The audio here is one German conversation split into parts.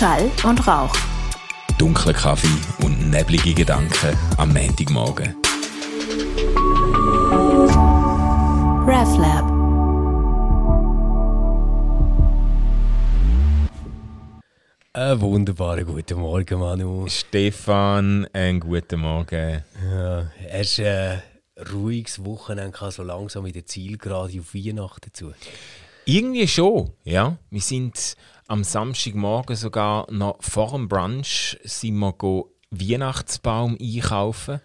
Schall und Rauch. Dunkler Kaffee und neblige Gedanken am Montagmorgen. RefLab. Einen wunderbaren guten Morgen, Manu. Stefan, einen guten Morgen. Ja, hast ein ruhiges Wochenende so langsam in der Zielgerade auf Weihnachten zu? Irgendwie schon, ja. Wir sind am Samstagmorgen sogar noch vor dem Brunch sind wir go Weihnachtsbaum einkaufen.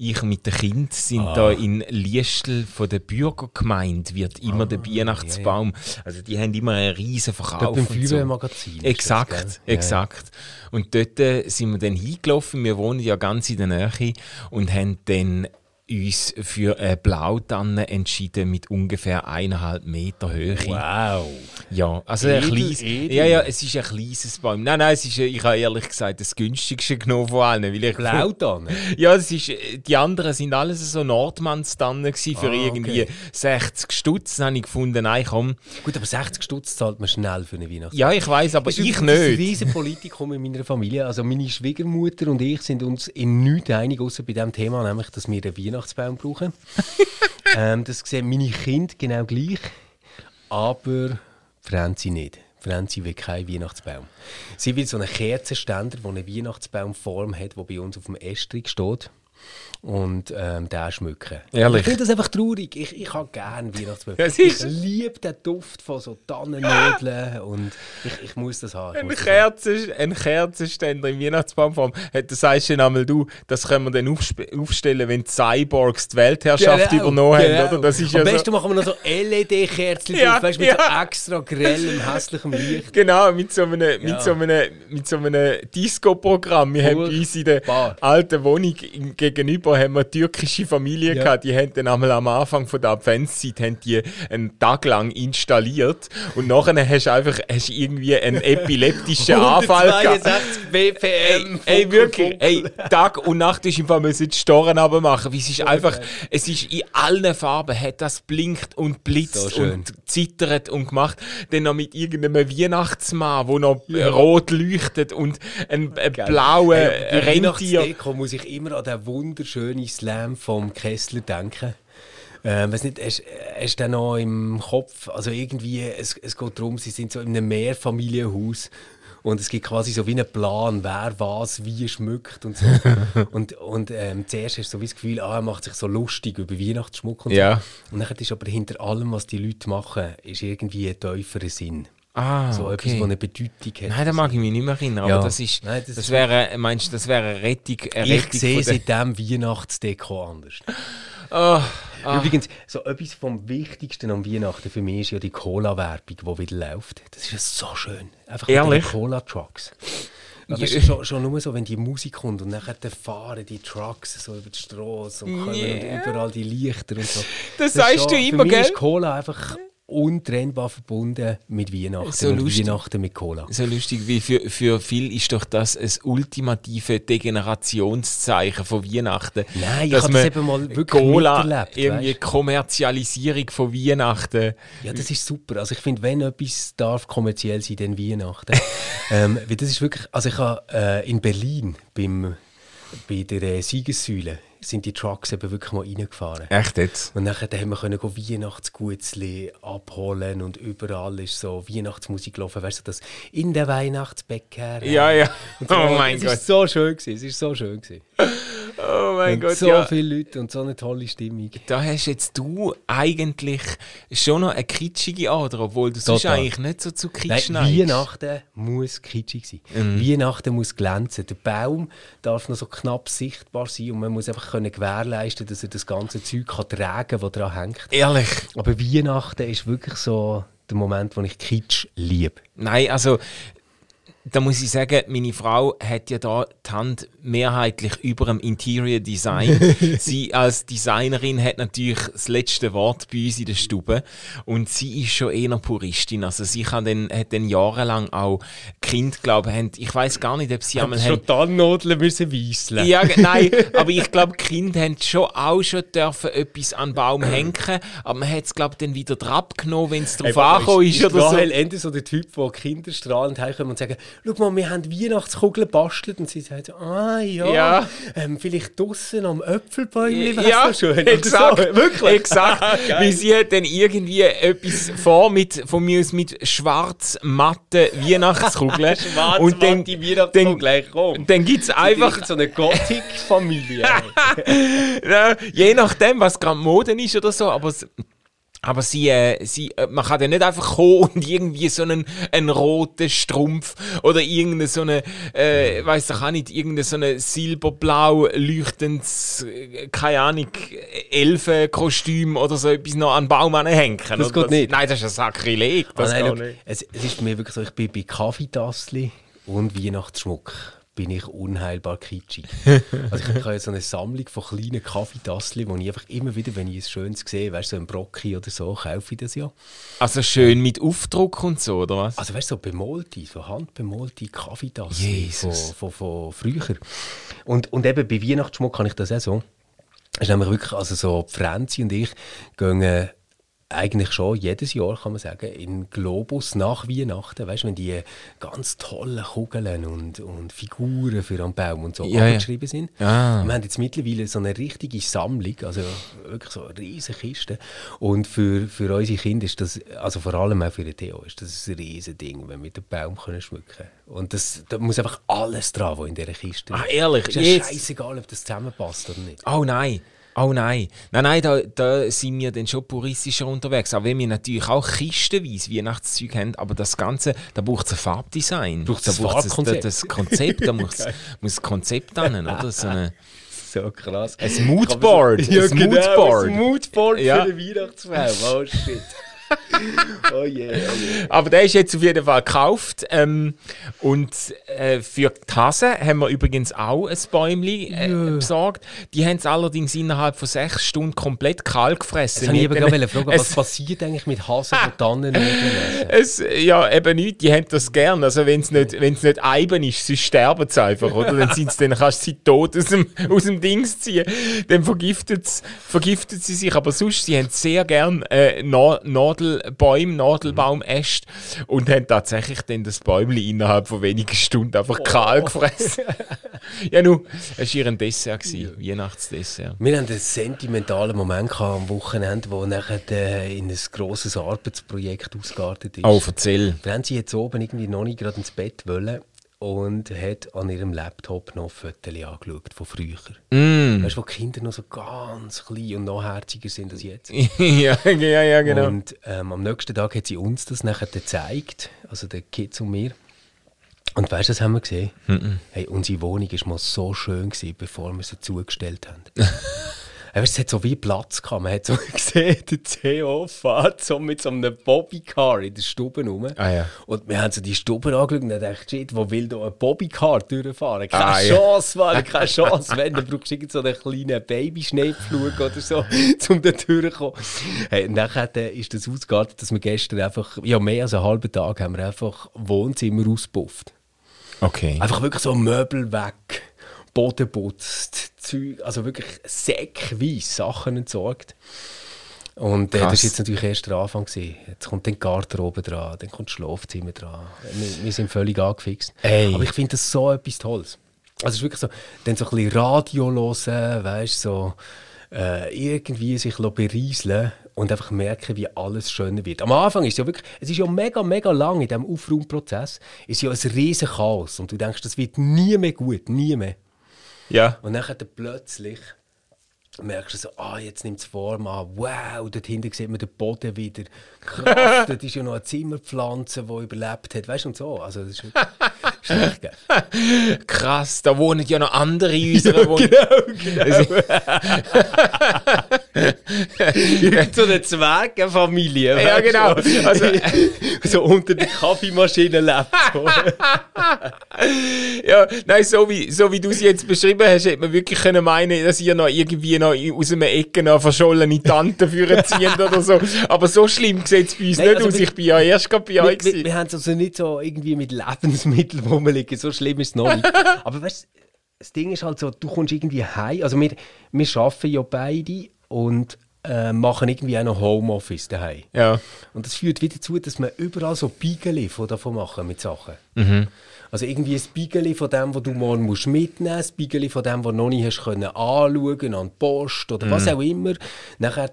Ich mit den Kind sind Ah. da in Liestl von der Bürgergemeinde wird immer der Weihnachtsbaum. Also die haben immer einen riesen Verkauf. Dort und so. Feuerwehrmagazin. ist das, Exakt? Ja. exakt. Und dort äh, sind wir dann hingelaufen. Wir wohnen ja ganz in der Nähe und haben dann uns für eine Blautanne entschieden mit ungefähr eineinhalb Meter Höhe. Wow. Ja, also ein Edel, kleines, edel. ja, ja, es ist ein kleines Baum. Nein, nein, es ist, ich habe ehrlich gesagt das günstigste genommen von allen. Weil ich Blautanne? Ja, es ist, die anderen sind alles so Nordmannstannen für Ah, irgendwie okay. 60 Stutz. Dann habe ich gefunden, nein, komm. Gut, aber 60 Stutz zahlt man schnell für eine Weihnachtsfeier. Ja, ich weiß, aber Ist ich übrigens ein nicht. riesen Politikum in meiner Familie. Also meine Schwiegermutter und ich sind uns in nichts einig, außer bei dem Thema, nämlich, dass wir einen Weihnachtsbaum brauchen. ähm, das sehen meine Kinder genau gleich, aber Franzi nicht. Franzi will keinen Weihnachtsbaum. Sie will so einen Kerzenständer, der eine Weihnachtsbaumform hat, der bei uns auf dem Estrich steht. Und ähm, den schmücken. Ehrlich? Ich finde das einfach traurig. Ich, ich habe gerne es ich liebe den Duft von so Tannennödeln und ich, ich muss das haben. Ein. Kerzen, ein Kerzenständer in Weihnachtsbaumform. Das sagst du dann einmal du, das können wir dann aufstellen, wenn die Cyborgs die Weltherrschaft Genau, übernommen genau. haben. Oder? Das ist Am ja so, besten machen wir noch so LED-Kerzen Ja, drauf, weißt, mit ja. so extra grellem, hässlichem Licht. Genau, mit so einem, Ja. mit so einem, mit so einem Disco-Programm. Wir haben bei uns in der alten Wohnung im- gegenüber haben wir türkische Familie Ja. gehabt. Die haben dann einmal am Anfang von der Adventszeit haben die einen Tag lang installiert und nachher hast du einfach hast irgendwie einen epileptischen Anfall gehabt. 162 BPM. Ey, Funkel, wirklich, ey, Tag und Nacht ist im Fall müssen die Storen machen, weil es ist einfach, es ist in allen Farben, hat das blinkt und blitzt So und zittert und gemacht. Dann noch mit irgendeinem Weihnachtsmann, wo noch rot leuchtet und ein, ein blaue Hey, Rentier. Muss ich immer an den wunderschönen Slam vom Kessler denken. Ähm, weiß nicht, hast, hast du den noch im Kopf? Also irgendwie, es, es geht darum, sie sind so in einem Mehrfamilienhaus und es gibt quasi so wie einen Plan, wer was wie schmückt und so. und und ähm, zuerst hast du so wie das Gefühl, ah, er macht sich so lustig über Weihnachtsschmuck und Ja. so. Und dann ist aber hinter allem, was die Leute machen, ist irgendwie ein tieferer Sinn. Ah, So etwas, okay. das eine Bedeutung hat. Nein, da mag ich mich nicht mehr erinnern, Ja. aber das ist, Nein, das das, wäre, meinst du, das wäre eine Rettung, eine Ich Rettung sehe seitdem Weihnachtsdeko anders. Ah, Übrigens, so etwas vom Wichtigsten am Weihnachten für mich ist ja die Cola-Werbung, die wieder läuft. Das ist ja so schön. Einfach Ehrlich? den Cola-Trucks. Es ist schon, schon nur so, wenn die Musik kommt und nachher dann fahren die Trucks so über die Straße und kommen Yeah. und überall die Lichter und so. Das ist sagst du schon- immer, für mich gell? ist Cola einfach untrennbar verbunden mit Weihnachten So und lustig. Weihnachten mit Cola. So lustig, wie für, für viele ist doch das ein ultimative Degenerationszeichen von Weihnachten. Nein, ich Dass habe das eben mal wirklich Cola, miterlebt, irgendwie weisst? Kommerzialisierung von Weihnachten. Ja, das ist super. Also ich finde, wenn etwas darf kommerziell sein, dann Weihnachten. ähm, weil das ist wirklich, also ich habe äh, in Berlin beim, bei der äh, Siegessäule sind die Trucks eben wirklich mal reingefahren. Echt jetzt? Und nachher dann haben wir können Weihnachtsgutzli abholen und überall ist so Weihnachtsmusik gelaufen. Weißt du, das in der Weihnachtsbäcker. Ja, ja. So, Oh mein es Gott. ist so schön gewesen. Es ist so schön gewesen. Oh mein und Gott, so ja. viele Leute und so eine tolle Stimmung. Da hast jetzt du eigentlich schon noch eine kitschige Ader, obwohl du sonst eigentlich nicht so zu Nein, Kitsch neigst. Weihnachten muss kitschig sein. Mhm. Weihnachten muss glänzen. Der Baum darf noch so knapp sichtbar sein und man muss einfach können gewährleisten, dass er das ganze Zeug kann tragen kann, das daran hängt. Ehrlich? Aber Weihnachten ist wirklich so der Moment, wo ich Kitsch liebe. Nein, also da muss ich sagen, meine Frau hat ja da die Hand mehrheitlich über dem Interior Design. sie als Designerin hat natürlich das letzte Wort bei uns in der Stube und sie ist schon eher Puristin. Also sie kann dann, hat dann jahrelang auch Kind, glaube ich, ich weiß gar nicht, ob sie einmal haben, Tannennadeln müssen weisseln. ja, nein, aber ich glaube, Kinder haben schon auch schon dürfen etwas an den Baum hängen, aber man hat es, glaube ich, dann wieder drauf genommen, wenn es drauf angekommen ist oder so. Ende so der Typ, der Kinder strahlend heimkommen und sagen, schau mal, wir haben Weihnachtskugeln gebastelt. Und sie sagt ah ja, Ja. Ähm, vielleicht draussen am Äpfelbäumchen wär's Ja, schön. Exakt. So. Wirklich? Exakt. Wie sie hat dann irgendwie etwas vor mit, von mir aus mit schwarz-matten Weihnachtskugeln. Schwarz und dann, dann, komm. dann gibt es einfach so eine Gothic-Familie. Ja, je nachdem, was gerade Mode ist oder so, aber, s- aber sie, äh, sie, äh, man kann ja nicht einfach kommen und irgendwie so einen, einen roten Strumpf oder irgendeine so eine, äh, weiß ich auch nicht, irgendeine so eine silberblau leuchtendes, äh, keine Ahnung, Elfenkostüm oder so etwas noch an den Baum anhängen. Das geht nicht. Nein, das ist ein Sakrileg. Das Ah, nein, geht schau, nicht. es, es ist mir wirklich so, ich bin bei Kaffeetassli und Weihnachtsschmuck bin ich unheilbar kitschig. also ich, habe so eine Sammlung von kleinen Kaffeetassli, wo ich einfach immer wieder, wenn ich ein schönes sehe, weißt du, so ein Brocki oder so, kaufe ich das ja. Also schön mit Aufdruck und so, oder was? Also weißt du, so bemalte, so handbemalte Kaffeetassen von, von, von früher. Und, und eben bei Weihnachtsschmuck kann ich das auch so. Es ist nämlich wirklich, also so die Franzi und ich gehen äh, eigentlich schon jedes Jahr, kann man sagen, in Globus nach Weihnachten, weißt du, wenn die ganz tollen Kugeln und, und Figuren für am Baum und so Ja, ja. abgeschrieben sind. Ah. Wir haben jetzt mittlerweile so eine richtige Sammlung, also wirklich so eine riesige Kiste. Und für, für unsere Kinder ist das, also vor allem auch für den Theo, ist das ein riesiges Ding, wenn wir mit dem Baum können schmücken können. Und das, da muss einfach alles dran, was in dieser Kiste Ah, ehrlich? ist. Es Jetzt? ist scheißegal, ob das zusammenpasst oder nicht. Oh nein. Oh nein. Nein, nein, da, da sind wir dann schon puristischer unterwegs. Auch wenn wir natürlich auch kistenweise Weihnachtszeug haben, aber das Ganze, da braucht es ein Farbdesign. Da ein braucht's Farbkonzept. Das, das Konzept, da muss, muss ein Konzept an, oder? So eine, So krass. ein Moodboard. Ja, ein genau, Moodboard. ein Moodboard Ja. für den Weihnachtsbaum. Oh shit. oh je, oh je. Aber der ist jetzt auf jeden Fall gekauft. Ähm, und äh, für die Hasen haben wir übrigens auch ein Bäumchen äh, besorgt. Die haben es allerdings innerhalb von sechs Stunden komplett kalt gefressen. Jetzt ich eben gerade haben fragen, was passiert eigentlich mit Hasen und Tannen? Es, ja, eben nicht, die haben das gern. Also wenn es nicht, wenn's nicht Eiben ist, sie sterben sie einfach, oder? Dann, sind's, dann kannst du sie tot aus dem, aus dem Dings ziehen. Dann vergiftet, vergiftet sie sich. Aber sonst, sie haben sehr gern äh, Na Nadelbäume, Nadelbaumäste und haben tatsächlich dann das Bäumchen innerhalb von wenigen Stunden einfach kahl gefressen. ja, nun, es war ihr ein Dessert, gewesen, Weihnachtsdessert. Wir hatten einen sentimentalen Moment gehabt am Wochenende, wo nachher äh, in ein grosses Arbeitsprojekt ausgeartet ist. Oh, erzähl. Wir haben sie jetzt oben irgendwie noch nicht gerade ins Bett wollen und hat an ihrem Laptop noch Fotos angeschaut von früher. Mm. Weißt du, wo die Kinder noch so ganz klein und noch herziger sind als jetzt. ja, ja, ja, genau. Und ähm, am nächsten Tag hat sie uns das nachher gezeigt, also der Kids und mir. Und weißt du, was haben wir gesehen? Hey, unsere Wohnung war mal so schön, gewesen, bevor wir sie zugestellt haben. Es hat so wie Platz gehabt. Man hat so gesehen, der CEO fährt so mit so einem Bobbycar in der Stube rum. Ah, ja. Und wir haben so die Stube angeschaut und gedacht, shit, wo will da ein Bobbycar durchfahren? Keine Ah, ja. Chance, Mann, keine Chance. Wenn, dann brauchst du irgend so einen kleinen Babyschneepflug oder so, um da durchzukommen. Hey, und nachher äh, ist das ausgeartet, dass wir gestern einfach, ja, mehr als einen halben Tag haben wir einfach Wohnzimmer auspufft. Okay. Einfach wirklich so Möbel weg, Boden putzt, Zeug, also wirklich säckweise Sachen entsorgt. Und äh, das war jetzt natürlich erst der Anfang. Gewesen. Jetzt kommt dann Garderobe dran, dann kommt das Schlafzimmer dran. Wir, wir sind völlig angefixt. Ey. Aber ich finde das so etwas Tolles. Also es ist wirklich so, dann so ein bisschen Radio hören, weißt so äh, irgendwie sich berieseln und einfach merken, wie alles schöner wird. Am Anfang ist es ja wirklich, es ist ja mega, mega lang in diesem Aufraumprozess, ist ja ein riesen Chaos und du denkst, das wird nie mehr gut, nie mehr. Ja. Und dann plötzlich merkst du so, ah, jetzt nimmt es Form an, wow, dort hinten sieht man den Boden wieder. Krass, dort ist ja noch eine Zimmerpflanze, die überlebt hat, weißt du, und so. Also das ist Krass, da wohnen ja noch andere in unserer Wohnung. genau. Irgend so eine Zwergenfamilie. Ja, genau. Also- so unter der Kaffeemaschine lebt. Ja, nein, so wie, so wie du es jetzt beschrieben hast, hätte man wirklich können meinen, dass ihr noch irgendwie noch aus einem Ecke noch verschollene Tanten führen ziehen oder so. Aber so schlimm sieht es bei uns Nein, nicht also aus. Ich bin ja erst gerade bei wir, euch. wir, wir haben es also nicht so irgendwie mit Lebensmitteln rumliegen, so schlimm ist es noch nicht. Aber weißt du, das Ding ist halt so, du kommst irgendwie heim, also wir, wir arbeiten ja beide und äh, machen irgendwie auch noch Homeoffice daheim. Ja. Und das führt wieder dazu, dass man überall so Beigeli von davon machen mit Sachen. Mhm. Also irgendwie ein Beigeli von dem, was du morgen musst mitnehmen musst, ein Beigeli von dem, was du noch nicht hast können anschauen an die Post oder was auch immer. Nachher,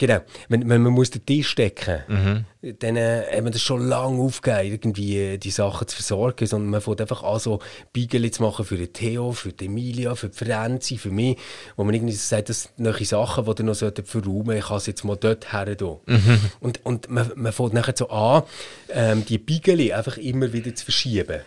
genau, wenn, wenn man muss den Tisch decken dann äh, hat man das schon lange aufgegeben, irgendwie äh, die Sachen zu versorgen, sondern man fängt einfach an, so Beigeli zu machen für den Theo, für die Emilia, für die Franzi, für mich, wo man irgendwie sagt, das sind neue Sachen, die ihr noch verräumen ich kann es jetzt mal dort her tun. Und, und man, man fängt nachher so an, ähm, die Beigeli einfach immer wieder zu verschieben.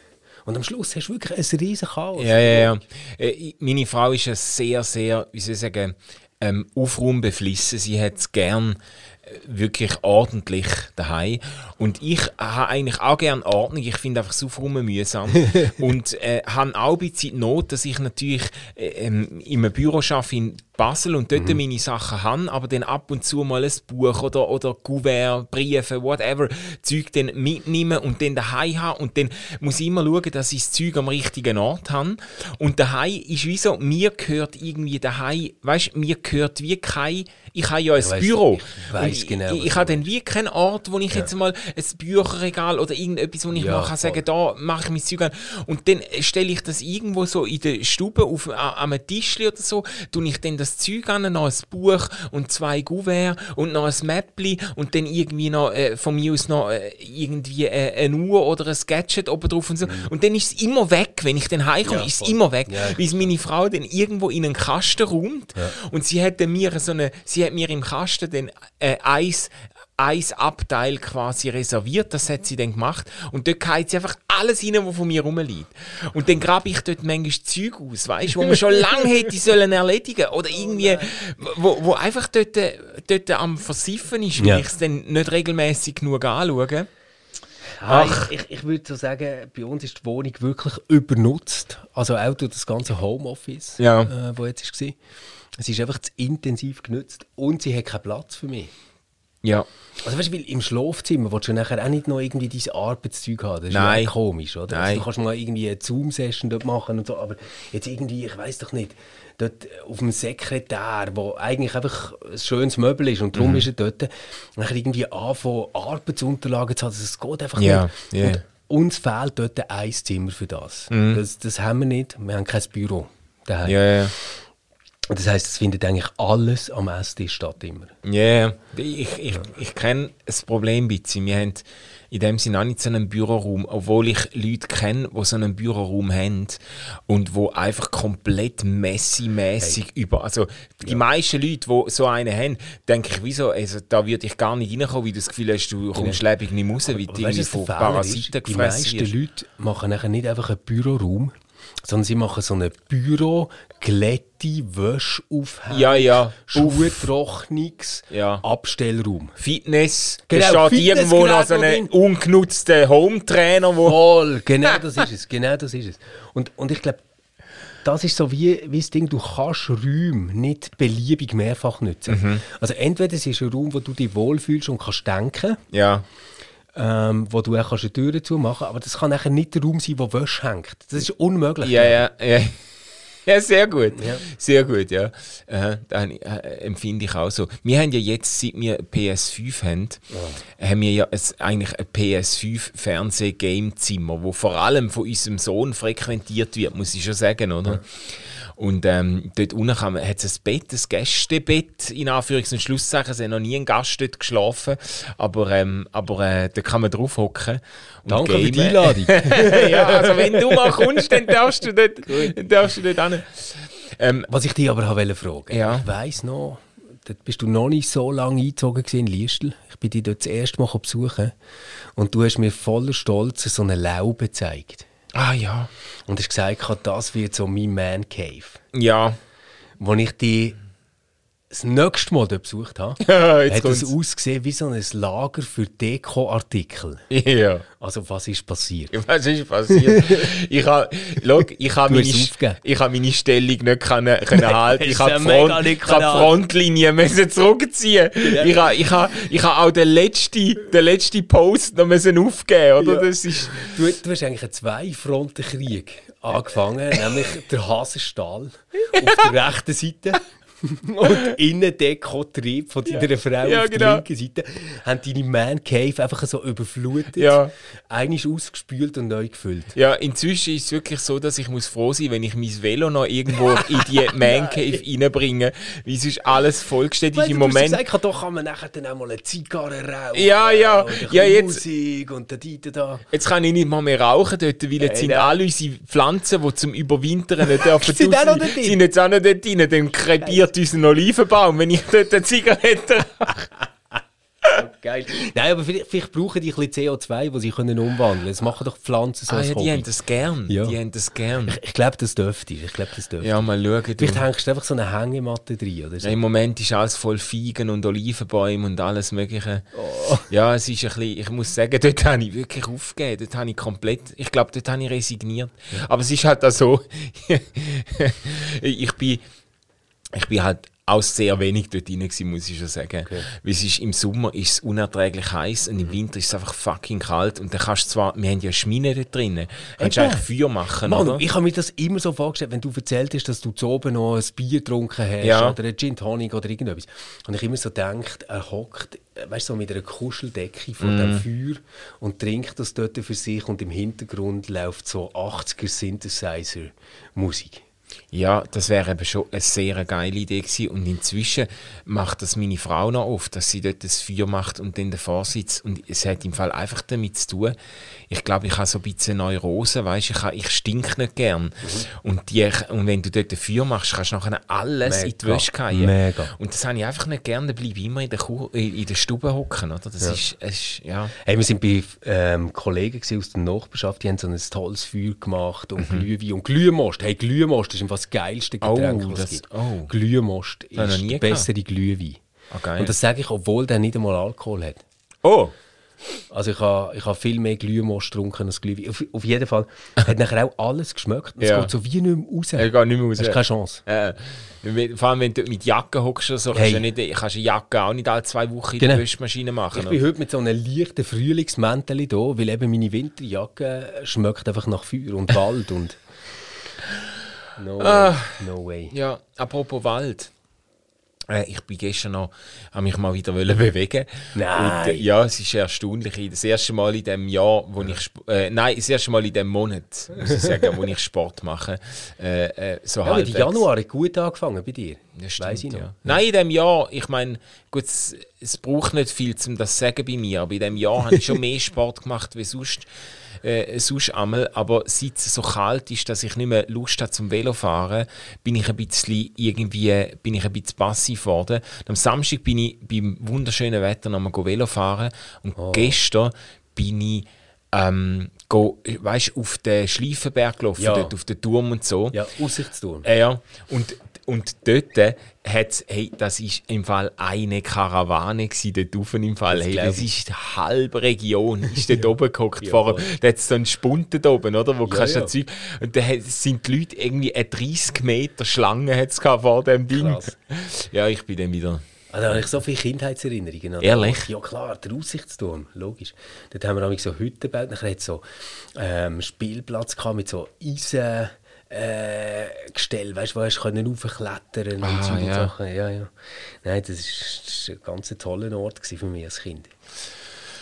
Und am Schluss hast du wirklich ein riesen Chaos. Ja, ja, ja. Äh, meine Frau ist ja sehr, sehr, wie soll ich sagen, ähm, aufraumbeflissen. Sie hat es gern äh, wirklich ordentlich daheim und ich habe eigentlich auch gern Ordnung. Ich finde einfach das Aufräumen mühsam und äh, habe auch ein bisschen Not, dass ich natürlich äh, ähm, in einem Büro arbeite in Basel und dort meine Sachen habe, aber dann ab und zu mal ein Buch oder, oder Kuvert, Briefe, whatever, Zeug dann mitnehmen und dann daheim habe und dann muss ich immer schauen, dass ich das Zeug am richtigen Ort habe. Und daheim ist wie so, mir gehört irgendwie daheim, weißt, mir gehört wie kein, ich habe ja ein weiss- Büro. ich weiss und genau, ich, ich du habe dann wie keinen Ort, wo ich jetzt mal ein Bücherregal oder irgendetwas, wo ich Ja, mal kann sagen, da mache ich mein Zeug an. Und dann stelle ich das irgendwo so in der Stube auf, an, an einem Tischli oder so, tue ich dann das Zeug an, noch ein Buch und zwei Gouverne und noch ein Mäppli und dann irgendwie noch äh, von mir aus noch äh, irgendwie äh, eine Uhr oder ein Gadget oben drauf und so. Und dann ist es immer weg, wenn ich dann heimkomme, Ja, ist es immer weg, Ja, weil meine Frau dann irgendwo in einen Kasten räumt und sie hat mir so eine, sie hat mir im Kasten dann äh, Eis ein Abteil quasi reserviert, das hat sie dann gemacht und dort geht sie einfach alles rein, was von mir rumliegt. Und dann grabe ich dort manchmal Zeug aus, weißt du, wo man schon lange hätte sollen erledigen oder irgendwie, wo, wo einfach dort, dort am Versiffen ist, weil Ja. ich es dann nicht regelmäßig genug anschaue. Ach. Ich, ich, ich würde so sagen, bei uns ist die Wohnung wirklich übernutzt. Also auch durch das ganze Homeoffice, Ja. äh, wo jetzt war. Es ist einfach zu intensiv genutzt und sie hat keinen Platz für mich. Ja. Also weißt du, im Schlafzimmer willst du nachher auch nicht noch irgendwie dein Arbeitszeug haben. Das ist Nein. ja komisch, oder? Nein. Also, du kannst mal irgendwie eine Zoom-Session dort machen und so, aber jetzt irgendwie, ich weiß doch nicht, dort auf dem Sekretär, wo eigentlich einfach ein schönes Möbel ist und darum Mhm. ist er dort, nachher irgendwie anfangen, Arbeitsunterlagen zu haben, das geht einfach Ja, nicht. ja. Und uns fehlt dort ein Zimmer für das. das. Das haben wir nicht, wir haben kein Büro daheim. Ja, ja. Das heisst, es findet eigentlich alles am Esstisch statt immer. Ja, yeah. ich, ich, ich kenne das Problem ein bisschen. Wir haben in dem Sinne auch nicht so einen Büroraum, obwohl ich Leute kenne, die so einen Büroraum haben und wo einfach komplett messi-mässig über... Also die meisten Leute, die so einen haben, denke ich, wieso, also, da würde ich gar nicht reinkommen, weil du das Gefühl hast, du kommst lebendig nicht raus, weil du Weißt irgendwie von Parasiten ist? Die gefressen meisten. Leute machen nachher nicht einfach einen Büroraum, sondern sie machen so ein Büro, Glätte, Wäscheaufhängung, Ja, ja. Schuhtrocknungs, Ja. Abstellraum. Fitness, Genau, da steht irgendwo noch so einen ungenutzten Home-Trainer, wo... Voll, genau das ist es, genau das ist es. Und, und ich glaube, das ist so wie, wie das Ding, du kannst Räume nicht beliebig mehrfach nutzen. Mhm. Also entweder es ist ein Raum, wo du dich wohlfühlst und kannst denken, Ja. Ähm, wo du auch kannst eine Tür dazu machen aber das kann nachher nicht der Raum sein, wo Wäsche hängt. Das ist unmöglich. Ja, ja, ja. Ja, sehr gut. Ja. Sehr gut, ja. Äh, da äh, empfinde ich auch so. Wir haben ja jetzt, seit wir PS5 haben, haben wir ja ein, eigentlich ein PS5-Fernseh-Game-Zimmer, wo vor allem von unserem Sohn frequentiert wird, muss ich schon sagen, oder? Und ähm, dort unten kann man, hat es ein Bett, ein Gästebett, in Anführungs- und Schlusszeichen. Es hat noch nie ein Gast dort geschlafen, aber, ähm, aber äh, da kann man drauf hocken. Danke für die gamen. Einladung. ja, also wenn du mal kommst, dann darfst du dort, dann darfst du dort hin. Ähm, Was ich dich aber wollte fragen, Ja. ich weiss noch, dort bist du noch nicht so lange eingezogen in Liestel. Ich bin dich dort das erste Mal besuchen und du hast mir voller Stolz so eine Laube gezeigt. Ah ja. Und hast gesagt, das wird so mein Man Cave. Ja. Als ich dich das nächste Mal dort besucht habe, hat es kommt's. ausgesehen wie so ein Lager für Deko-Artikel. Ja. Also was ist passiert? Was ist passiert? ich habe ich ha meine, es ich ha meine Stellung nicht können, können halten. Ich habe die, Front, ich ha die können Frontlinie müssen zurückziehen. Ich habe ich ha, ich ha auch den letzten, den letzten Post noch müssen aufgeben oder? Das ist, Du, du hast eigentlich einen Zwei-Fronten-Krieg angefangen, nämlich der Hasenstall auf der rechten Seite und innen der Trieb von deiner ja. Frau ja, auf genau. der linken Seite haben deine Man Cave einfach so überflutet. Ja. Einiges ausgespült und neu gefüllt. Ja, inzwischen ist es wirklich so, dass ich muss froh sein, wenn ich mein Velo noch irgendwo in die Man Cave reinbringe, weil es ist alles vollgestellt Weil im Moment. gesagt, doch kann man nachher dann auch mal eine Zigarre rauchen. Ja, ja. Ja, jetzt- Musik und da, da, da. Jetzt kann ich nicht mal mehr rauchen dort, weil jetzt sind nein. alle unsere Pflanzen, die zum Überwintern nicht dürfen, Sind auch noch sind jetzt auch noch dort drin. Dann krepiert unseren Olivenbaum, wenn ich dort eine Zigarette Geil. Nein, aber vielleicht, vielleicht brauchen die ein bisschen CO2, das sie können umwandeln können. Das machen doch Pflanzen so Ah ja, die haben das gern. Ja. Die haben das gern. Ich glaube, das dürfte. Ich glaube, das dürfte. Ja, mal schauen. Du. Vielleicht hängst du einfach so eine Hängematte drin oder so. Ja, Im Moment ist alles voll Feigen und Olivenbäume und alles Mögliche. Oh. Ja, es ist ein bisschen, ich muss sagen, dort habe ich wirklich aufgegeben. Dort habe ich komplett, ich glaube, dort habe ich resigniert. Aber es ist halt auch so, ich bin, ich bin halt auch sehr wenig dort drin gewesen, muss ich schon sagen. Weil es ist, im Sommer ist es unerträglich heiß und im Mhm. Winter ist es einfach fucking kalt. Und dann kannst du zwar, wir haben ja Schmine dort drin, kannst du Eben. eigentlich Feuer machen, Mann, oder? ich habe mir das immer so vorgestellt, wenn du erzählt hast, dass du zu oben noch ein Bier getrunken hast Ja. oder ein Gin Tonic oder irgendetwas. Und ich immer so gedacht, er hockt, äh, weißt du, so mit einer Kuscheldecke vor Mhm. dem Feuer und trinkt das dort für sich und im Hintergrund läuft so 80er Synthesizer Musik. Ja, das wäre eben schon eine sehr geile Idee gewesen. Und inzwischen macht das meine Frau noch oft, dass sie dort das Feuer macht und dann davor sitzt. Und es hat im Fall einfach damit zu tun, ich glaube, ich habe so ein bisschen Neurose, weißt ich, habe- ich stink nicht gern. Und, die, und wenn du dort ein Feuer machst, kannst du nachher alles in die Mega, Wäsche fallen. mega. Und das habe ich einfach nicht gern, dann bleibe ich immer in der, Kuh, in der Stube hocken, oder? Das ist, es ist, ja. Hey, wir sind bei ähm, Kollegen aus der Nachbarschaft, die haben so ein tolles Feuer gemacht und Glühwein und Glühmost. Hey, Glühmost ist einfach das geilste Getränk, Mhm. Oh, was es gibt. oh. Glühmost ist nie der bessere Glühwein. Ah, geil. Und das sage ich, obwohl der nicht einmal Alkohol hat. Oh! Also ich habe ich ha viel mehr Glühmost getrunken als Glühwein. Auf, auf jeden Fall hat nachher auch alles geschmeckt. Es Ja. geht so wie nicht mehr raus. Er geht nicht mehr raus. Hast keine Chance. Äh, vor allem, wenn du mit Jacke hockst oder so, Hey. kannst du nicht, kannst eine Jacke auch nicht alle zwei Wochen in Genau. der Wäschmaschine machen. Ich oder? bin heute mit so einem leichten Frühlingsmäntel hier, weil eben meine Winterjacke schmeckt einfach nach Feuer und Wald und... No way. No way. Ja, apropos Wald. Äh, ich bin gestern noch, habe mich mal wieder wollen bewegen. Nein. Und, äh, ja, es ist erstaunlich. Das erste Mal in dem Jahr, wo ich, äh, nein, das erste Mal in dem Monat, muss ich sagen, wo ich Sport mache. Äh, äh, so Ja, halbwegs. Januar hat gut angefangen bei dir. Das Weiss stimmt, ich noch. ja. Nein, in dem Jahr, ich meine, gut, es, es braucht nicht viel, um das zu sagen bei mir, aber in dem Jahr habe ich schon mehr Sport gemacht wie sonst, äh, sonst einmal. Aber seit es so kalt ist, dass ich nicht mehr Lust habe zum Velofahren, bin ich ein bisschen irgendwie, bin ich ein bisschen passiv geworden. Und am Samstag bin ich beim wunderschönen Wetter noch mal go Velofahren und Oh. gestern bin ich ähm, go, weißt, auf den Schleifenberg gelaufen, Ja. dort auf den Turm und so. Ja, Aussichtsturm. Äh, Ja, und, und dort hat hey, das ist im Fall eine Karawane gsi dort oben im Fall. Das Hey, das ist die halbe Region, ist dort oben gehockt. Vorher, da hat es so einen Spunten da oben, oder? Wo Ja, kannst du ja. das Zeug, und da sind die Leute irgendwie eine 30 Meter Schlange hat's vor dem Ding. Krass. Ja, ich bin dann wieder. Ah, da habe ich so viele Kindheitserinnerungen. Ehrlich? Ja klar, der Aussichtsturm, logisch. Dort haben wir nämlich so Hütten gebaut. Nachher hat so ähm, Spielplatz gehabt mit so Eisen... Äh, Gestell, weißt du, wo hast du können raufklettern Ah, und so ja. Sachen. Ja, ja. Nein, das war ein ganz toller Ort für mich als Kind.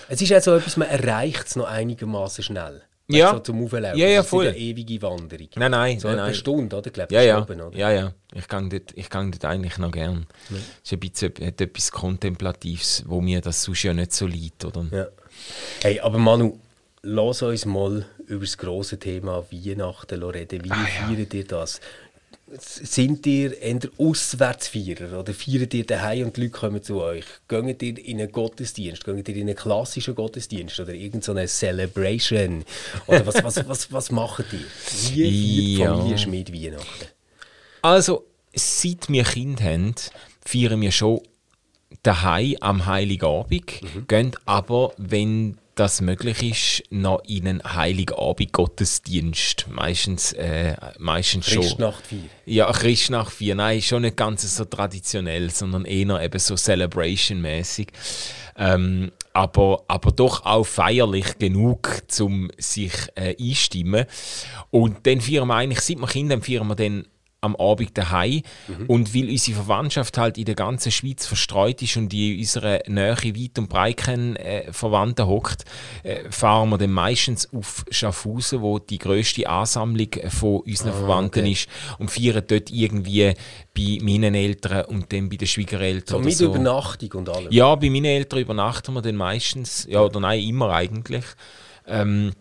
Es ist auch so etwas, man erreicht es noch einigermaßen schnell. Weißt Ja. So zum Auflaufen. Ja, ja, Das ist voll. eine ewige Wanderung. Nein, nein, So nein, eine nein. Stunde, oder? Glaub, Ja, ja. oben, oder? ja, ja. Ich gehe dort, ich dort eigentlich noch gern. Es ist ein bisschen hat etwas Kontemplatives, wo mir das sonst ja nicht so liegt, oder? Ja. Hey, aber Manu, lass uns mal über das grosse Thema Weihnachten reden. Wie Ah, ja. feiert ihr das? Sind ihr eher Auswärtsfeirer oder feiert ihr daheim und die Leute kommen zu euch? Geht ihr in einen Gottesdienst? Geht ihr in einen klassischen Gottesdienst oder irgendeine Celebration? Oder was, was, was, was macht ihr? Wie feiert Ja. Familie Schmid Weihnachten? Also, seit wir Kind haben, feiern wir schon daheim am Heiligabend, Mhm. gehen aber, wenn das möglich ist, noch in einen Heiligabend-Gottesdienst. Meistens, äh, meistens schon. Christnacht feiern? Ja, Christnacht 4. Nein, schon nicht ganz so traditionell, sondern eher eben so Celebration-mäßig. Ähm, aber, aber doch auch feierlich genug, um sich äh, einstimmen. Und dann feiern wir eigentlich, seit wir Kinder feiern wir dann am Abend daheim. Und weil unsere Verwandtschaft halt in der ganzen Schweiz verstreut ist und in unserer Nähe weit und breit kein äh, Verwandten hockt, äh, fahren wir dann meistens auf Schaffhausen, wo die grösste Ansammlung von unseren Verwandten okay. ist und feiern dort irgendwie bei meinen Eltern und dann bei den Schwiegereltern oder mit so. Übernachtung und allem. Ja, bei meinen Eltern übernachten wir dann meistens, ja oder nein, immer eigentlich. Ähm,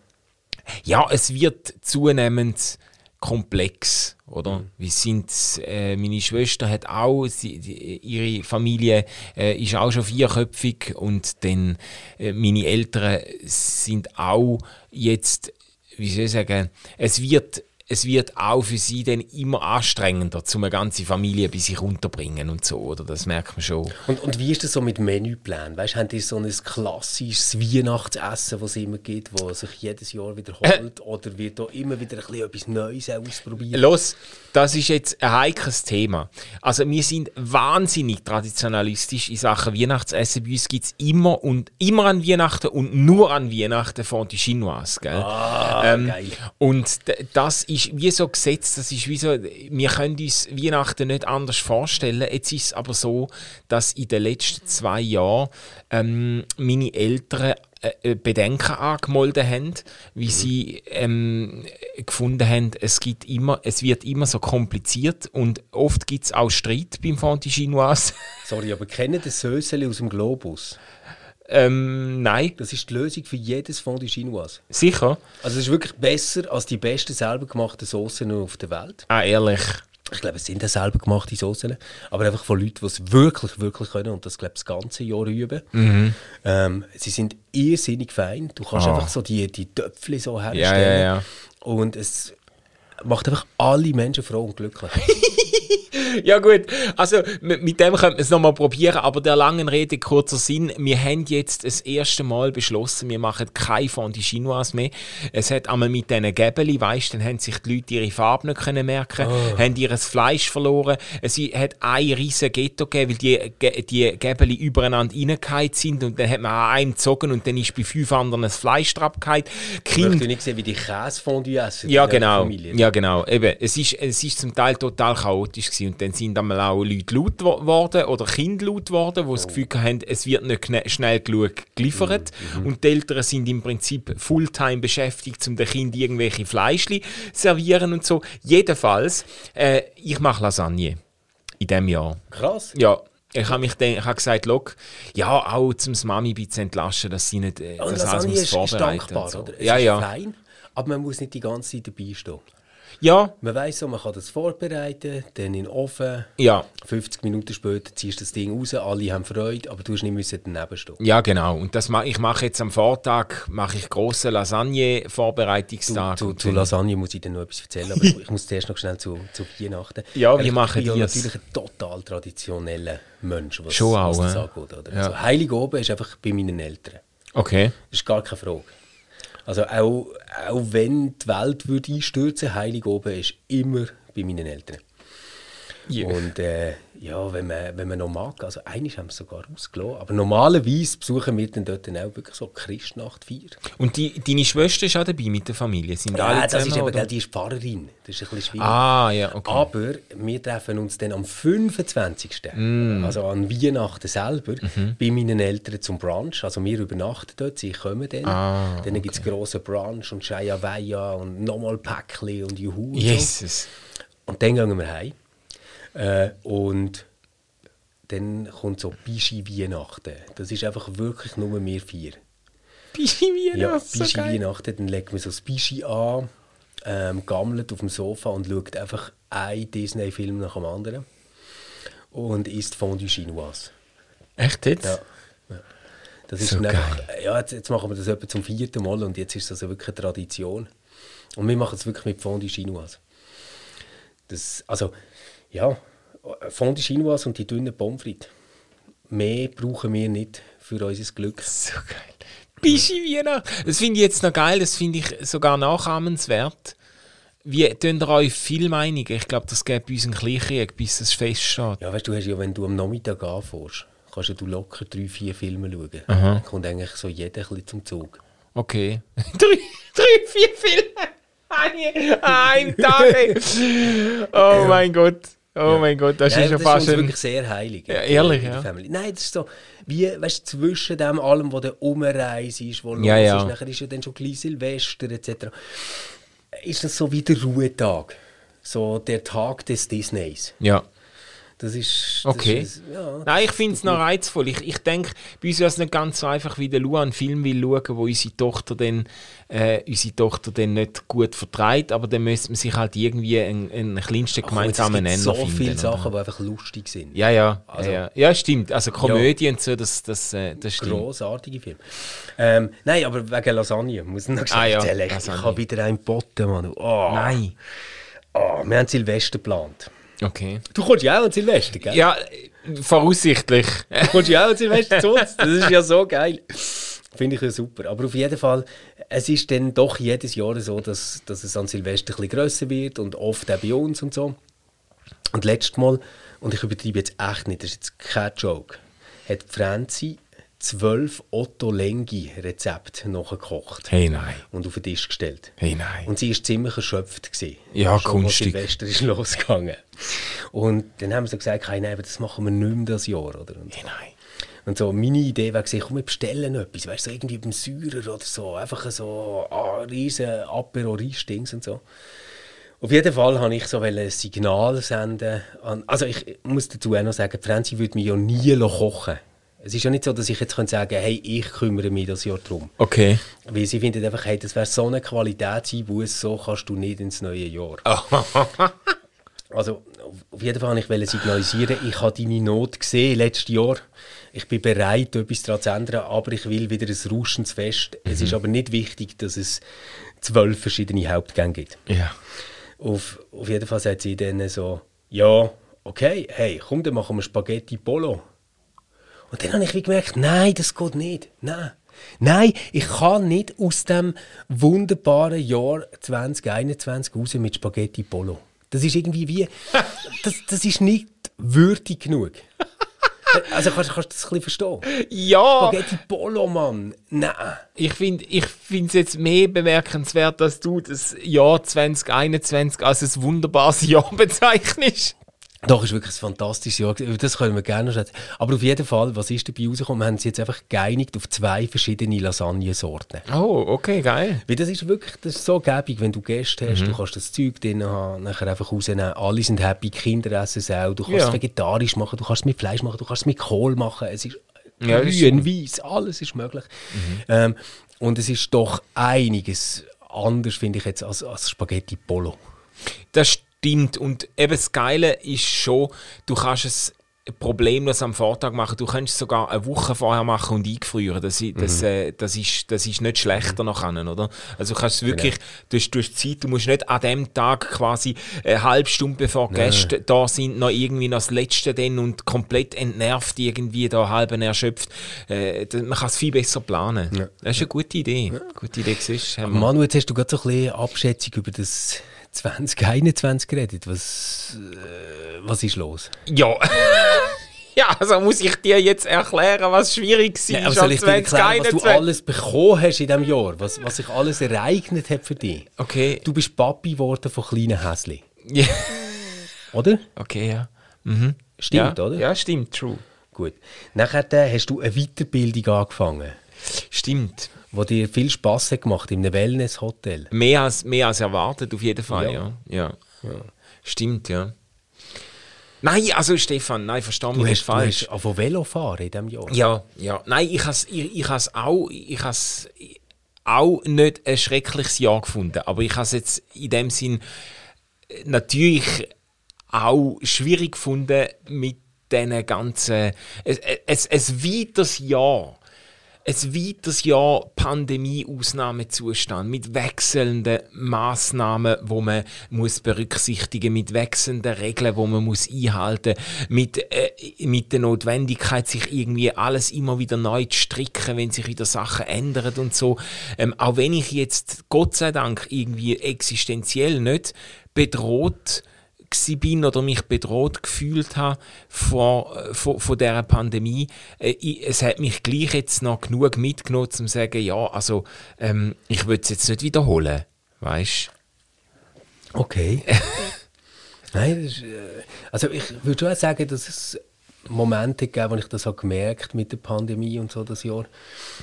ja, es wird zunehmend komplex, oder? Wir sind, äh, meine Schwester hat auch, sie, die, ihre Familie äh, ist auch schon vierköpfig und dann äh, meine Eltern sind auch jetzt, wie soll ich sagen, es wird es wird auch für sie dann immer anstrengender, um eine ganze Familie bei sich unterbringen und so, oder? Das merkt man schon. Und, und wie ist das so mit Menüplänen? Weißt, habt ihr so ein klassisches Weihnachtsessen, das es immer gibt, das sich jedes Jahr wiederholt? Oder wird da immer wieder ein bisschen etwas Neues ausprobiert? Los, das ist jetzt ein heikles Thema. Also wir sind wahnsinnig traditionalistisch in Sachen Weihnachtsessen. Bei uns gibt es immer und immer an Weihnachten und nur an Weihnachten Fondue Chinoise. Gell? Ah, geil. Und das ist wie so gesetzt, das ist wie so, wir können uns Weihnachten nicht anders vorstellen. Jetzt ist es aber so, dass in den letzten zwei Jahren ähm, meine Eltern äh, äh, Bedenken angemeldet haben, wie sie ähm, gefunden haben, es, gibt immer, es wird immer so kompliziert und oft gibt es auch Streit beim Fondue Chinoise. Sorry, aber kennen das Söseli aus dem Globus? Ähm, nein, Das ist die Lösung für jedes Fondue Chinoise. sicher. Also es ist wirklich besser als die besten selber gemachten Soßen auf der Welt. Ah, ehrlich. Ich glaube, es sind auch selber gemachte Soßen, aber einfach von Leuten, die es wirklich, wirklich können und das, glaube ich, das ganze Jahr üben. Ähm, sie sind irrsinnig fein. Du kannst Ah. einfach so die, die Töpfchen so Ja, herstellen. ja, ja. Und es macht einfach alle Menschen froh und glücklich. Ja gut, also mit, mit dem könnte man es nochmal probieren, aber der langen Rede kurzer Sinn, wir haben jetzt das erste Mal beschlossen, wir machen kein Fondue Chinoise mehr. Es hat einmal mit diesen Gäbeli, weißt, dann haben sich die Leute ihre Farbe nicht können merken, haben ihr Fleisch verloren. Es hat ein riesen Ghetto gegeben, weil die, die Gäbeli übereinander reingeheizt sind und dann hat man an einem gezogen und dann ist bei fünf anderen das Fleisch drauf gehalten. Ich Kind möchte nicht sehen, wie die Käsefondue essen. ja, genau. Familie. Ja, genau. Eben, es ist, es ist zum Teil total chaotisch gewesen. und dann sind einmal auch Leute laut geworden oder Kinder laut geworden, die das Gefühl haben, es wird nicht schnell genug geliefert und die Eltern sind im Prinzip Fulltime beschäftigt, um den Kindern irgendwelche Fleischli servieren und so. Jedenfalls, äh, ich mache Lasagne in diesem Jahr. Krass. Ja, ich habe mich dann, ich habe gesagt, look, ja, auch zum Mami ein bisschen entlasten, dass sie nicht äh, das alles muss ist, ist vorbereiten dankbar, so. oder? Es Ja, ist ja. fein, aber man muss nicht die ganze Zeit dabei stehen. Ja, Man weiss so, man kann das vorbereiten, dann in den Ofen. ja. 50 Minuten später ziehst du das Ding raus, alle haben Freude, aber du musst nicht müssen daneben stehen. Ja, genau. Und das ma ich mache jetzt am Vortag mache ich große Lasagne Vorbereitungstag. Zu, zu dann- Lasagne muss ich dir noch etwas erzählen, aber ich, ich muss zuerst noch schnell zu, zu Weihnachten. Ja, ich machen bin ja die es? natürlich ein total traditioneller Mensch, was, Schon was auch, das ja. angeht. Oder? Ja. Also, Heilig oben ist einfach bei meinen Eltern. Okay. Das ist gar keine Frage. Also auch, auch wenn die Welt würde einstürzen, heilig oben ist immer bei meinen Eltern. Ja. Und äh, ja, wenn man, wenn man noch mag, also eigentlich haben wir es sogar ausgelassen, aber normalerweise besuchen wir dann dort dann auch wirklich so Christnachtfeier. Und die, deine Schwester ist auch dabei mit der Familie? Sind Ja, alle das ist eben, gell, die ist Pfarrerin, das ist ein bisschen schwierig. Ah, ja, okay. Aber wir treffen uns dann am 25. Mm. Also an Weihnachten selber, Mhm. bei meinen Eltern zum Brunch. Also wir übernachten dort, sie kommen dann. Ah, dann gibt es grossen Brunch und Shaya Weia und nochmal Päckchen und Juhu. Und, so. Jesus. und dann gehen wir heim. Äh, und dann kommt so Bischi Weihnachten. Das ist einfach wirklich nur wir vier. Bischi Ja, Weihnachten, so Bischi geil. Weihnachten, dann legt man so das Bischi an, ähm, gammelt auf dem Sofa und schaut einfach einen Disney-Film nach dem anderen. Und isst Fondue Chinoise. Echt jetzt? Ja. ja. Das ist So einfach, ja, jetzt, jetzt machen wir das etwa zum vierten Mal und jetzt ist das wirklich eine Tradition. Und wir machen es wirklich mit Fondue Chinoise. Das, also, ja, Fondue Chinoise und die dünnen Pommes frites. Mehr brauchen wir nicht für unser Glück. So geil. Bischi Weihnachten. Das finde ich jetzt noch geil, das finde ich sogar nachahmenswert. Wie tun ihr euch Film einigen? Ich glaube, das gibt uns einen Kleinkrieg, bis es feststeht. Ja, weißt du, hast ja, wenn du am Nachmittag anfährst, kannst ja du locker drei, vier Filme schauen. Dann kommt eigentlich so jeder ein bisschen zum Zug. Okay. drei, drei, vier Filme. Ein Tag! ey. Oh mein Gott. Oh mein Gott, das Nein, ist ja das fast ist wirklich sehr heilig. Ja, ehrlich, ja. Family. Nein, das ist so, wie, weißt du, zwischen dem allem, wo der Umreise ist, wo Ja, los ja. ist, nachher ist ja dann schon gleich Silvester etc., ist das so wie der Ruhetag. So der Tag des Disneys. Ja. Das ist... Das Okay. Ist, ja, Nein, ich finde es noch reizvoll. Ich, ich denke, bei uns wäre es nicht ganz so einfach, wie der Lua einen Film will schauen, wo unsere Tochter dann, äh, unsere Tochter dann nicht gut vertreibt, aber dann müsste man sich halt irgendwie einen, einen kleinsten gemeinsamen es Nenner gibt so finden. viele? Sachen, die einfach lustig sind. Ja, ja, Also- ja, ja. Ja, stimmt. Also Komödie und so, das, das, äh, das stimmt. Grossartige Film. Ähm, nein, aber wegen Lasagne muss ich noch Ah, ja, erzählen. Ich habe wieder einen Botten, Mann. Oh, Nein. Oh, wir haben Silvester geplant. Okay. Du kommst ja auch an Silvester, gell? Ja, voraussichtlich. Du kommst ja auch an Silvester zu uns. Das ist ja so geil. Finde ich ja super. Aber auf jeden Fall, es ist dann doch jedes Jahr so, dass, dass es an Silvester ein bisschen grösser wird und oft auch bei uns und so. Und letztes Mal, und ich übertreibe jetzt echt nicht, das ist jetzt kein Joke, hat Franzi zwölf Otto Lengi Rezepte nachgekocht Hey, nein. und auf den Tisch gestellt. Hey, nein. Und sie war ziemlich erschöpft. Gewesen. Ja, Schon, kunstig. Silvester ist losgegangen. Und dann haben so gesagt, hey, nein, das machen wir nicht mehr das Jahr. Oder? Und, Hey, nein. und so, meine Idee war, komm, wir bestellen etwas. Weißt du, so irgendwie beim Säurer oder so. Einfach so ah, riesen apero dings und so. Auf jeden Fall wollte ich so ein Signal senden. An, also ich muss dazu auch noch sagen, Franzi würde mich ja nie kochen Es ist ja nicht so, dass ich jetzt könnte sagen hey, ich kümmere mich das Jahr drum. Okay. Weil sie findet einfach, hey, das wäre so eine Qualitätseinbuß, so kannst du nicht ins neue Jahr. Also, auf- jeden Fall wollte ich signalisieren, ich habe deine Not gesehen letztes Jahr. Ich bin bereit, etwas daran zu ändern, aber ich will wieder ein rauschendes Fest. Es ist aber nicht wichtig, dass es zwölf verschiedene Hauptgänge gibt. Ja. Auf, auf jeden Fall sagt sie dann so, ja, okay, hey, komm, dann machen wir Spaghetti Polo. Und dann habe ich wie gemerkt, nein, das geht nicht. Nein. Nein, ich kann nicht aus dem wunderbaren Jahr 2021 raus mit Spaghetti Polo. Das ist irgendwie wie, das, das ist nicht würdig genug. Also kannst, kannst du das ein bisschen verstehen? Ja! Spaghetti Polo, Mann. Nein. Ich finde ich es jetzt mehr bemerkenswert, dass du das Jahr 2021 als ein wunderbares Jahr bezeichnest. Doch, ist wirklich ein fantastisches Jahr. Das können wir gerne noch schätzen. Aber auf jeden Fall, was ist dabei rausgekommen? Wir haben uns jetzt einfach geeinigt auf zwei verschiedene Lasagnesorten. Oh, okay, geil. Weil das ist wirklich das ist so gäbig, wenn du Gäste hast, du kannst das Zeug drin haben, nachher einfach rausnehmen. Alle sind happy, Kinder essen es auch. Du kannst Ja. es vegetarisch machen, du kannst es mit Fleisch machen, du kannst es mit Kohl machen. Es ist Ja, grün, weiß, alles ist möglich. Ähm, und es ist doch einiges anders, finde ich jetzt, als, als Spaghetti Polo. Das stimmt. Und eben das Geile ist schon, du kannst es problemlos am Vortag machen. Du kannst es sogar eine Woche vorher machen und eingefrieren. Das, i- das, äh, das, ist, das ist nicht schlechter nachher, oder? Also du kannst es wirklich, du, hast, du hast Zeit, du musst nicht an dem Tag quasi eine halbe Stunde bevor die Gäste da sind, noch irgendwie noch das Letzte dann und komplett entnervt irgendwie da halb erschöpft. Äh, man kann es viel besser planen. Das ist eine gute Idee. Gute Idee, siehst Manu, jetzt hast du gerade so ein bisschen Abschätzung über das 2021 geredet. Was, äh, was ist los? Ja. ja, also muss ich dir jetzt erklären, was schwierig war Ja, aber soll ich dir erklären, was du 2021? alles bekommen hast in diesem Jahr? Was, was sich alles ereignet hat für dich? Okay. Du bist Papi geworden von kleinen Häsli, Ja. oder? Okay, ja. Mhm. Stimmt, ja. oder? Ja, stimmt, true. Gut. Nachher äh, hast du eine Weiterbildung angefangen, Stimmt. Die dir viel Spass hat gemacht in einem Wellness-Hotel. Mehr als, mehr als erwartet, auf jeden Fall, Ja. ja. Ja. Stimmt, ja. Nein, also Stefan, nein, versteh mich Du nicht hast, du falsch. hast Velo fahren in diesem Jahr. Ja, ja. Nein, ich has, ich, ich has auch, ich has auch nicht ein schreckliches Jahr gefunden. Aber ich has jetzt in dem Sinn äh, natürlich auch schwierig gefunden mit diesen ganzen. Es, es, es weiteres Jahr. Ein weiteres Jahr Pandemie-Ausnahmezustand mit wechselnden Massnahmen, wo man muss berücksichtigen, mit wechselnden Regeln, wo man muss einhalten, mit äh, mit der Notwendigkeit, sich irgendwie alles immer wieder neu zu stricken, wenn sich wieder Sachen ändern und so. Ähm, auch wenn ich jetzt Gott sei Dank irgendwie existenziell nicht bedroht bin oder mich bedroht gefühlt habe vor, äh, von, von dieser Pandemie. Äh, ich, es hat mich gleich jetzt noch genug mitgenommen, um zu sagen, ja, also ähm, ich will es jetzt nicht wiederholen, weißt Okay. Nein, ist, äh, also ich würde schon sagen, dass es Momente gegeben, wo ich das habe gemerkt mit der Pandemie und so das Jahr.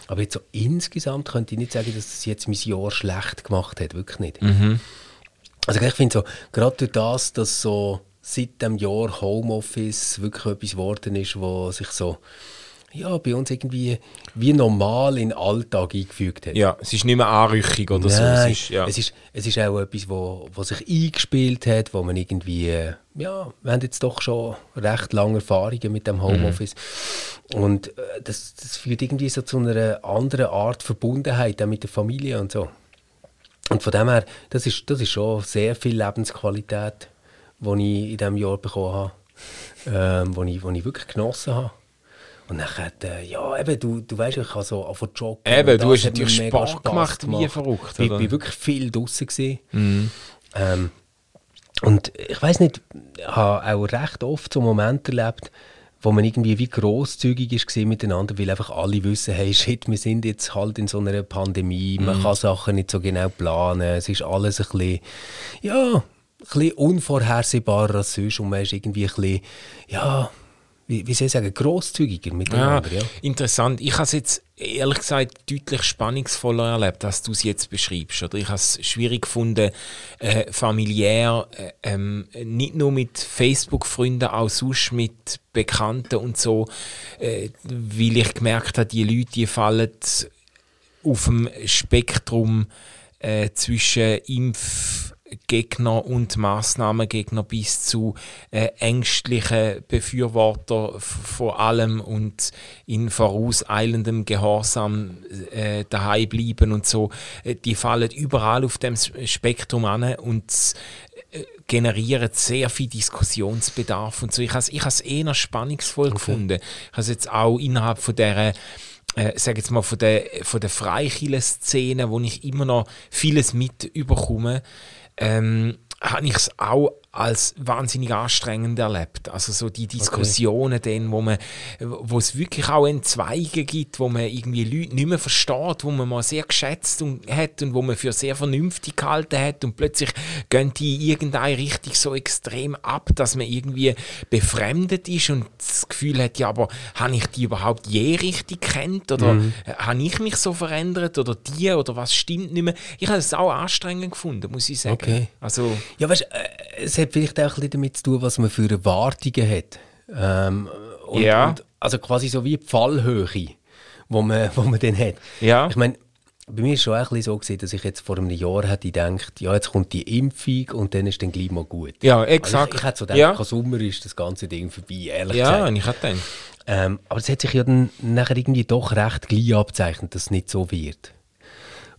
Aber jetzt so insgesamt könnte ich nicht sagen, dass das jetzt mein Jahr schlecht gemacht hat, wirklich nicht. Mhm. Also ich finde so, gerade durch das, dass so seit dem Jahr Homeoffice wirklich etwas geworden ist, wo sich so ja, bei uns irgendwie wie normal in den Alltag eingefügt hat. Ja, es ist nicht mehr Anrüchung oder so. Nein, Es ist, ja. es, ist, es ist auch etwas, wo, wo sich eingespielt hat, wo man irgendwie, äh, ja, wir haben jetzt doch schon recht lange Erfahrungen mit dem Homeoffice. Und äh, das, das führt irgendwie so zu einer anderen Art Verbundenheit auch mit der Familie und so. Und von dem her, das ist, das ist schon sehr viel Lebensqualität, die ich in diesem Jahr bekommen habe, ähm, die ich, wo ich wirklich genossen habe. Und dann, äh, ja, eben, du, du weißt, ich habe so angefangen zu joggen. Eben, du hast hat natürlich mega Sport Spass gemacht, wie verrückt, Ich? Mhm. war wirklich viel draußen. gewesen. Ähm, und ich weiß nicht, ich habe auch recht oft so Momente erlebt, wo man irgendwie wie grosszügig ist miteinander, weil einfach alle wissen, hey, shit, wir sind jetzt halt in so einer Pandemie, man kann Sachen nicht so genau planen, es ist alles ein bisschen, ja, ein bisschen unvorhersehbarer als sonst und man ist irgendwie ein bisschen, ja, wie, wie soll ich sagen, grosszügiger Ja, miteinander, ja. interessant. Ich habe es jetzt ehrlich gesagt deutlich spannungsvoller erlebt, als du es jetzt beschreibst. Oder ich habe es schwierig gefunden, äh, familiär, äh, ähm, nicht nur mit Facebook-Freunden, auch sonst mit Bekannten und so, äh, weil ich gemerkt habe, die Leute, die fallen auf dem Spektrum äh, zwischen Impfgegner und Maßnahmengegner bis zu äh, ängstlichen Befürworter von allem und in vorauseilendem Gehorsam äh, daheim bleiben und so. Äh, die fallen überall auf dem Spektrum an und äh, generieren sehr viel Diskussionsbedarf und so. Ich habe es eher spannungsvoll gefunden. Ich habe es jetzt auch innerhalb von der äh, sag jetzt mal, von der, von der Freikirchen-Szene, wo ich immer noch vieles mit überkomme, ähm, habe ich es auch als wahnsinnig anstrengend erlebt. Also so die Diskussionen dann, wo man, wo es wirklich auch Entzweige gibt, wo man irgendwie Leute nicht mehr versteht, wo man mal sehr geschätzt und, hat und wo man für sehr vernünftig gehalten hat und plötzlich gehen die in irgendeine Richtung so extrem ab, dass man irgendwie befremdet ist und das Gefühl hat, ja, aber habe ich die überhaupt je richtig kennt oder äh, habe ich mich so verändert oder die oder was stimmt nicht mehr? Ich habe es auch anstrengend gefunden, muss ich sagen. Okay. Also, Ja, weißt, äh, es hat vielleicht auch ein bisschen damit zu tun, was man für Erwartungen hat. Ähm, und, Ja. und, also quasi so wie die Fallhöhe, wo man, wo man dann hat. Ja. Ich meine, bei mir war es schon auch ein bisschen so, gewesen, dass ich jetzt vor einem Jahr hätte gedacht, ja, jetzt kommt die Impfung und dann ist dann gleich mal gut. Ja, Also exakt. ich, ich hätte so gedacht, Ja. ja. Sommer ist das ganze Ding vorbei, ehrlich ja, gesagt. und ich habe gedacht, Ähm, aber es hat sich ja dann nachher irgendwie doch recht gleich abzeichnet, dass es nicht so wird.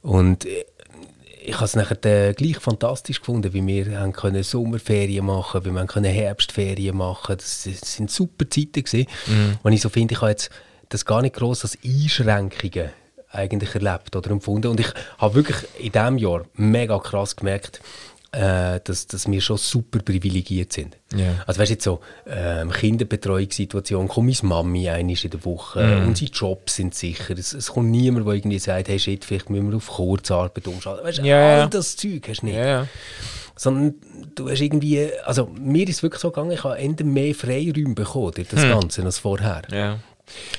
Und äh, ich habe es nachher dann gleich fantastisch gefunden, wie wir haben können Sommerferien machen, wie wir haben können Herbstferien machen. Das, das sind super Zeiten gewesen, wo ich so finde, ich habe jetzt das gar nicht gross als Einschränkungen eigentlich erlebt oder empfunden. Und ich habe wirklich in diesem Jahr mega krass gemerkt, äh, dass, dass wir schon super privilegiert sind. Ja. Also weißt du jetzt so, ähm, Kinderbetreuungssituation, kommt meine Mami einmal in der Woche, Mhm. unsere Jobs sind sicher, es, es kommt niemand, der irgendwie sagt, hey shit, vielleicht müssen wir auf Kurzarbeit umschalten. Weißt du, Ja, all das Zeug hast du nicht. ja. Sondern du hast irgendwie, also mir ist es wirklich so gegangen, ich habe Ende mehr Freiräume bekommen durch das Ganze als vorher. Hm.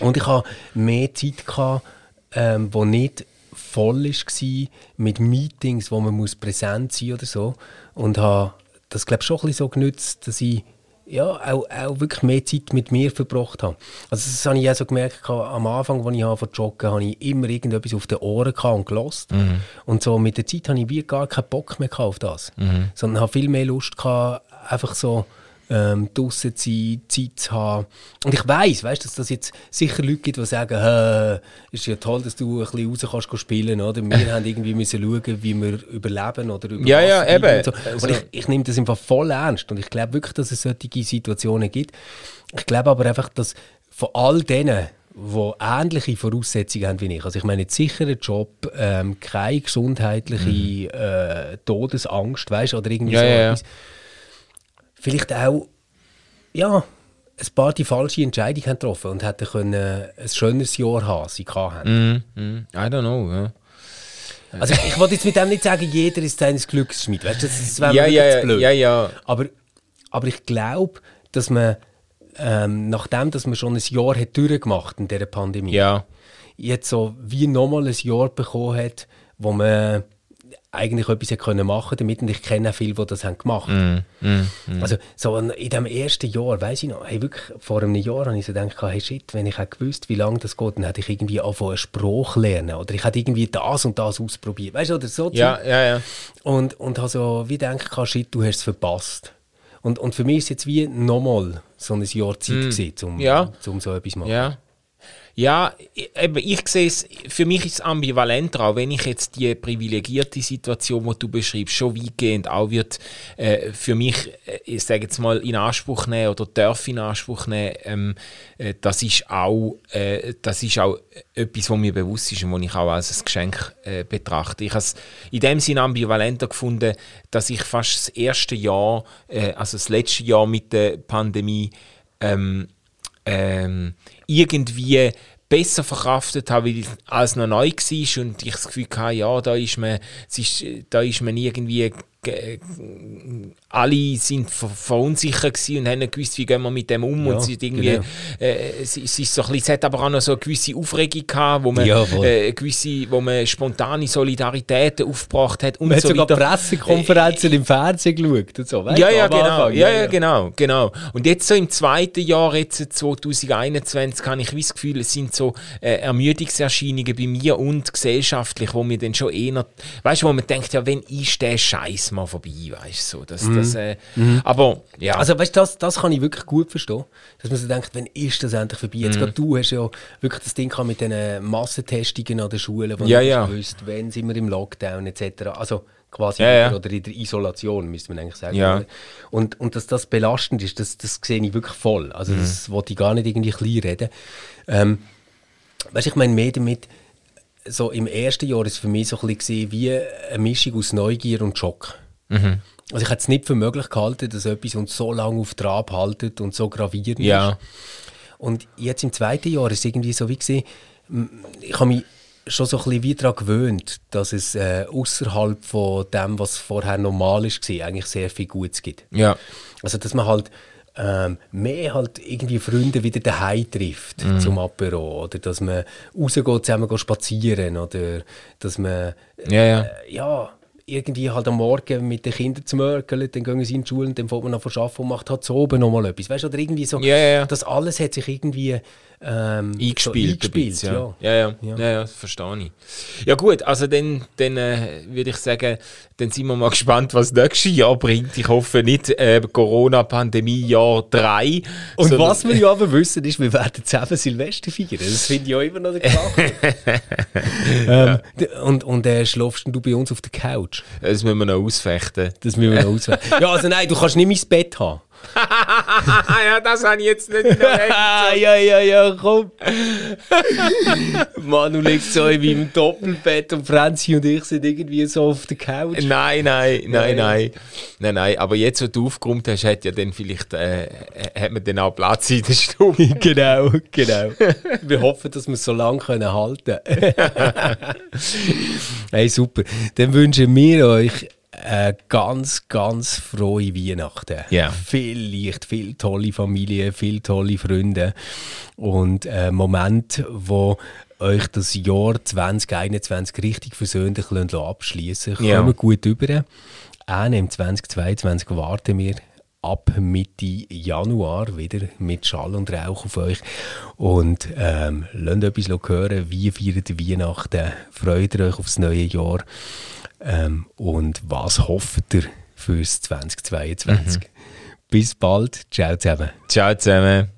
Und ich hatte mehr Zeit, gehabt, ähm, wo nicht voll war mit Meetings, wo man muss präsent sein oder so. Und habe das, glaube ich, schon ein bisschen so genützt, dass ich ja, auch, auch wirklich mehr Zeit mit mir verbracht habe. Also das habe ich auch so gemerkt, am Anfang, als ich zu joggen, habe ich immer irgendetwas auf den Ohren gehabt und gelost. Und so mit der Zeit habe ich wie gar keinen Bock mehr auf das. Sondern habe viel mehr Lust gehabt, einfach so ähm, draussen zu sein, Zeit zu haben. Und ich weiss, weißt, dass das jetzt sicher Leute gibt, die sagen, «Hä, ist ja toll, dass du ein bisschen raus kannst spielen, oder? Wir haben irgendwie müssen schauen, wie wir überleben oder über Ja, ja, eben. Und, so. Also- und ich, ich nehme das einfach voll ernst und ich glaube wirklich, dass es solche Situationen gibt. Ich glaube aber einfach, dass von all denen, die ähnliche Voraussetzungen haben wie ich, also ich meine jetzt sicher einen Job, ähm, keine gesundheitliche äh, Todesangst, weißt, oder irgendwie Mhm. Ja, so ja, ja. Vielleicht auch ja, ein paar die falsche Entscheidung haben getroffen und hätten können ein schöneres Jahr haben, sie hatten. Mm, mm, I don't know. Ja. Also ich wollte jetzt mit dem nicht sagen, jeder ist seines Glücks Schmied. Weißt du, das, das wäre Ja, ja, blöd. ja, ja. Aber, aber ich glaube, dass man, ähm, nachdem dass man schon ein Jahr hat durchgemacht in dieser Pandemie, Ja. jetzt so wie nochmal ein Jahr bekommen hat, wo man eigentlich etwas können machen damit und ich kenne auch viele, die das haben gemacht Mm, Also so in dem ersten Jahr, weiß ich noch, hey, wirklich, vor einem Jahr habe ich so gedacht, hey shit, wenn ich hätte gewusst, wie lange das geht, dann hätte ich irgendwie angefangen, Spruch lernen oder ich hätte irgendwie das und das ausprobiert, weißt du, oder so. Ja, ja, ja. Und, und habe so wie gedacht, shit, du hast es verpasst. Und, und für mich ist es jetzt wie nochmal so ein Jahr Zeit gewesen, um, Mm. Ja. um so etwas zu machen. Ja. Ja, eben, ich sehe es, für mich ist es ambivalenter, auch wenn ich jetzt die privilegierte Situation, die du beschreibst, schon weitgehend auch wird äh, für mich, äh, ich sage jetzt mal, in Anspruch nehmen oder darf in Anspruch nehmen, ähm, äh, das ist auch, äh, das ist auch etwas, was mir bewusst ist und was ich auch als ein Geschenk äh, betrachte. Ich habe es in dem Sinne ambivalenter gefunden, dass ich fast das erste Jahr, äh, also das letzte Jahr mit der Pandemie, ähm, ähm, irgendwie besser verkraftet habe, weil als noch neu war und ich das Gefühl hatte, ja, da ist man, ist, da ist man irgendwie ge- alle sind ver verunsichert gewesen und haben nicht gewusst, wie gehen wir mit dem um Ja, und sind irgendwie, genau. äh, es, es, ist so ein bisschen, es hat aber auch noch so eine gewisse Aufregung gehabt, wo man, Jawohl. äh, gewisse, wo man spontane Solidaritäten aufgebracht hat und Man hat so sogar weiter. Pressekonferenzen im Fernsehen geschaut und so, weißt Ja, ja, genau. Anfang, ja, ja, genau, genau. Und jetzt so im zweiten Jahr, jetzt 2021, habe ich wie das Gefühl, es sind so äh, Ermüdungserscheinungen bei mir und gesellschaftlich, wo mir dann schon eher, weißt du, wo man denkt, ja, wenn ist der Scheiß mal vorbei, weißt du, so, das, das, äh, aber ja, Also weißt du, das, das kann ich wirklich gut verstehen, dass man so denkt, wann ist das endlich vorbei? Mhm. Jetzt gerade du hast ja wirklich das Ding mit diesen Massentestungen an den Schulen, wo Ja, du ja. nicht gewusst, wann sind wir im Lockdown etc. Also quasi Ja, ja. oder in der Isolation, müsste man eigentlich sagen. Ja. Und, und dass das belastend ist, das, das sehe ich wirklich voll. Also Mhm. das wollte ich gar nicht irgendwie klein reden. Ähm, weißt du, ich meine mehr damit, so im ersten Jahr ist es für mich so ein bisschen wie eine Mischung aus Neugier und Schock. Mhm. Also ich hätte es nicht für möglich gehalten, dass etwas uns so lange auf Trab haltet und so gravierend ja, ist. Und jetzt im zweiten Jahr ist es irgendwie so wie gewesen, ich habe mich schon so ein bisschen wie daran gewöhnt, dass es äh, außerhalb von dem, was vorher normal ist, war, eigentlich sehr viel Gutes gibt. ja, Also dass man halt ähm, mehr halt irgendwie Freunde wieder daheim trifft zum Apero oder dass man rausgeht, zusammen geht spazieren oder dass man ja, ja. äh, ja, irgendwie halt am Morgen mit den Kindern zu mörkeln, dann gehen sie in die Schule und dann fängt man an zu arbeiten und macht halt so oben nochmal etwas. Weißt du, oder irgendwie so, Ja, ja, ja. das alles hat sich irgendwie ähm, so eingespielt. eingespielt ein bisschen, ja. ja. Ja, ja, ja. ja, verstehe ich. Ja gut, also dann, dann äh, würde ich sagen, dann sind wir mal gespannt, was das nächste Jahr bringt. Ich hoffe nicht äh, Corona-Pandemie Jahr 3. Und was wir ja aber wissen, ist, wir werden zusammen Silvester feiern. Das finde ich ja immer noch der ähm, Und, und äh, schlafst du bei uns auf der Couch? Das müssen wir noch ausfechten. Das müssen wir noch auswählen. ja, also nein, du kannst nicht mein Bett haben. ja, das habe ich jetzt nicht in der ja, ja, ja, komm. Manu liegt so in meinem Doppelbett und Franzi und ich sind irgendwie so auf der Couch. Nein, nein, nein, nein. Nein, nein. Aber jetzt, wo du aufgeräumt hast, hat ja dann vielleicht, äh, hat man dann auch Platz in der Stube. genau, genau. Wir hoffen, dass wir es so lange können halten Hey, super. Dann wünschen wir euch eine ganz, ganz frohe Weihnachten. Ja. Viel Licht, viel tolle Familie, viel tolle Freunde und äh, Moment, wo euch das Jahr 2021 richtig versöhnlich abschließen. Ja. Kommen gut über. Auch im 2022 warten wir ab Mitte Januar wieder mit Schall und Rauch auf euch. Und ähm, lasst etwas hören, wie feiert Weihnachten, freut ihr euch aufs neue Jahr ähm, und was hofft ihr fürs 2022. Bis bald, ciao zusammen. Ciao zusammen.